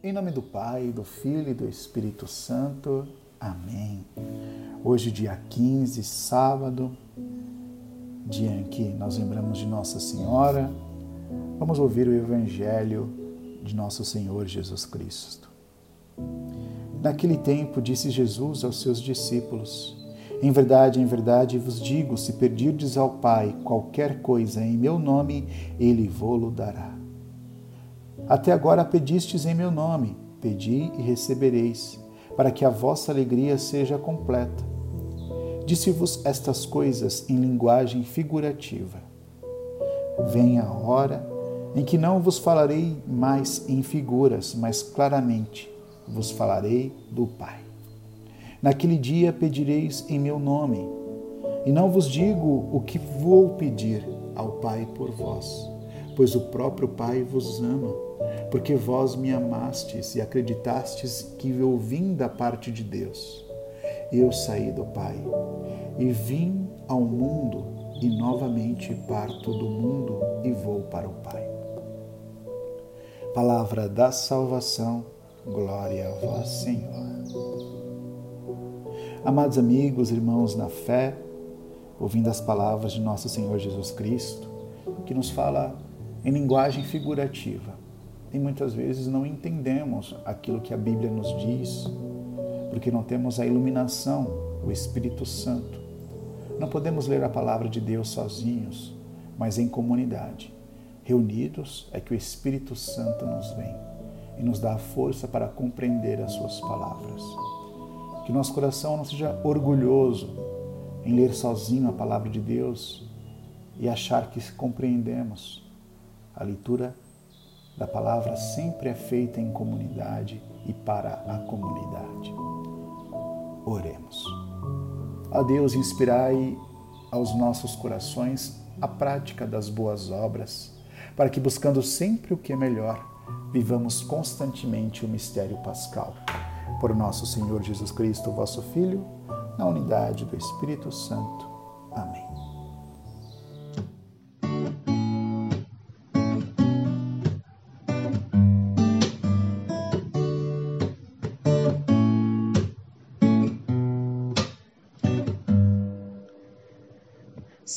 Em nome do Pai, do Filho e do Espírito Santo. Amém. Hoje, dia 15, sábado, dia em que nós lembramos de Nossa Senhora, vamos ouvir o Evangelho de Nosso Senhor Jesus Cristo. Naquele tempo, disse Jesus aos seus discípulos: Em verdade, em verdade vos digo: se pedirdes ao Pai qualquer coisa em meu nome, ele vô-lo dará. Até agora pedistes em meu nome, pedi e recebereis, para que a vossa alegria seja completa. Disse-vos estas coisas em linguagem figurativa. Vem a hora em que não vos falarei mais em figuras, mas claramente vos falarei do Pai. Naquele dia pedireis em meu nome, e não vos digo o que vou pedir ao Pai por vós, pois o próprio Pai vos ama porque vós me amastes e acreditastes que eu vim da parte de Deus. Eu saí do Pai e vim ao mundo e novamente parto do mundo e vou para o Pai. Palavra da salvação, glória a vós, Senhor. Amados amigos, irmãos na fé, ouvindo as palavras de nosso Senhor Jesus Cristo, que nos fala em linguagem figurativa e muitas vezes não entendemos aquilo que a Bíblia nos diz, porque não temos a iluminação, o Espírito Santo. Não podemos ler a palavra de Deus sozinhos, mas em comunidade. Reunidos é que o Espírito Santo nos vem e nos dá a força para compreender as suas palavras. Que nosso coração não seja orgulhoso em ler sozinho a palavra de Deus e achar que compreendemos. A leitura da palavra sempre é feita em comunidade e para a comunidade. Oremos. A Deus, inspirai aos nossos corações a prática das boas obras, para que, buscando sempre o que é melhor, vivamos constantemente o mistério pascal. Por nosso Senhor Jesus Cristo, vosso Filho, na unidade do Espírito Santo.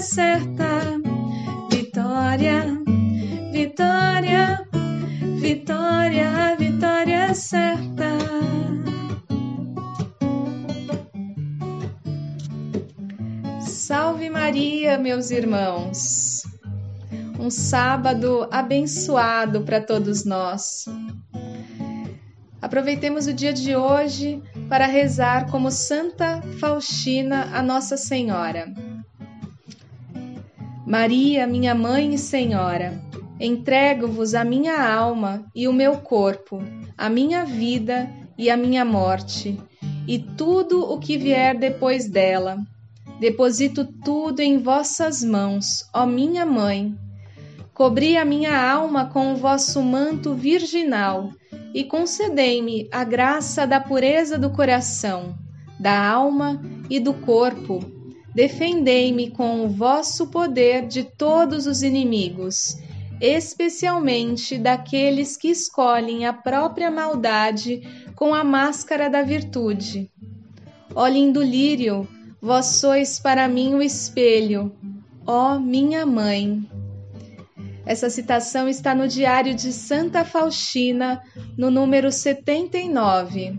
certa. Vitória, vitória, vitória, vitória certa. Salve Maria, meus irmãos. Um sábado abençoado para todos nós. Aproveitemos o dia de hoje para rezar como Santa Faustina a Nossa Senhora. Maria, minha mãe e Senhora, entrego-vos a minha alma e o meu corpo, a minha vida e a minha morte, e tudo o que vier depois dela. Deposito tudo em vossas mãos, ó minha mãe. Cobri a minha alma com o vosso manto virginal e concedei-me a graça da pureza do coração, da alma e do corpo. Defendei-me com o vosso poder de todos os inimigos. especialmente daqueles que escolhem a própria maldade com a máscara da virtude. Ó lindo lírio, vós sois para mim o espelho, ó minha mãe. Essa citação está no Diário de Santa Faustina, no número 79.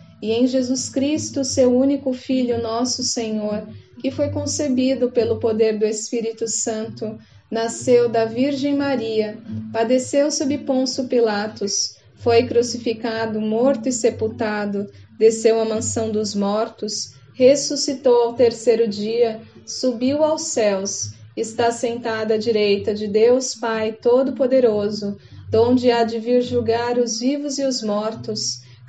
e em Jesus Cristo, seu único Filho, nosso Senhor, que foi concebido pelo poder do Espírito Santo nasceu da Virgem Maria, padeceu sob Ponço Pilatos, foi crucificado, morto e sepultado, desceu à mansão dos mortos, ressuscitou ao terceiro dia, subiu aos céus, está sentado à direita de Deus Pai Todo-Poderoso, donde há de vir julgar os vivos e os mortos.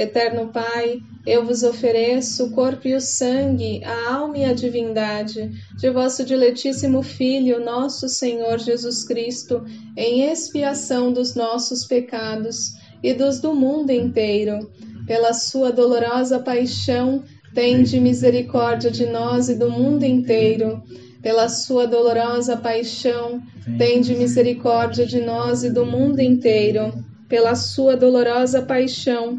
Eterno Pai, eu vos ofereço o corpo e o sangue, a alma e a divindade de vosso diletíssimo Filho, nosso Senhor Jesus Cristo, em expiação dos nossos pecados e dos do mundo inteiro. Pela sua dolorosa paixão, tende misericórdia de nós e do mundo inteiro. Pela sua dolorosa paixão, tende misericórdia de nós e do mundo inteiro. Pela sua dolorosa paixão,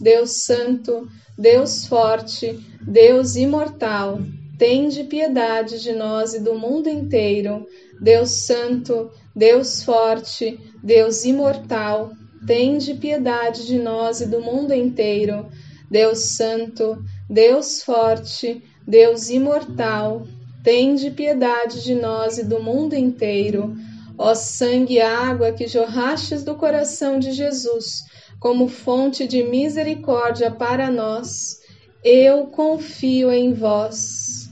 Deus Santo, Deus Forte, Deus Imortal, tende piedade de nós e do mundo inteiro. Deus Santo, Deus Forte, Deus Imortal, tende piedade de nós e do mundo inteiro. Deus Santo, Deus Forte, Deus Imortal, tende piedade de nós e do mundo inteiro. Ó sangue e água que jorrastes do coração de Jesus, como fonte de misericórdia para nós, eu confio em vós.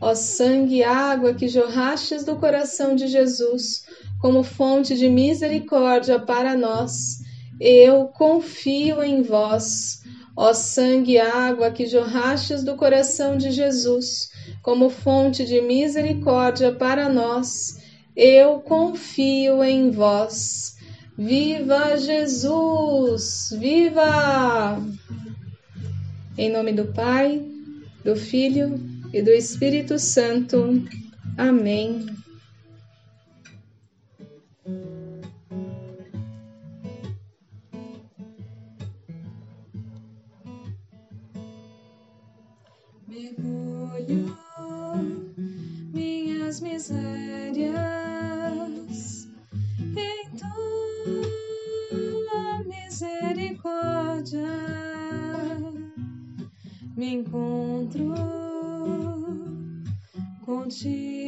Ó sangue e água que jorrastes do coração de Jesus, como fonte de misericórdia para nós, eu confio em vós. Ó sangue e água que jorrastes do coração de Jesus, como fonte de misericórdia para nós, eu confio em vós. Viva Jesus! Viva! Em nome do Pai, do Filho e do Espírito Santo. Amém. Me encontro contigo.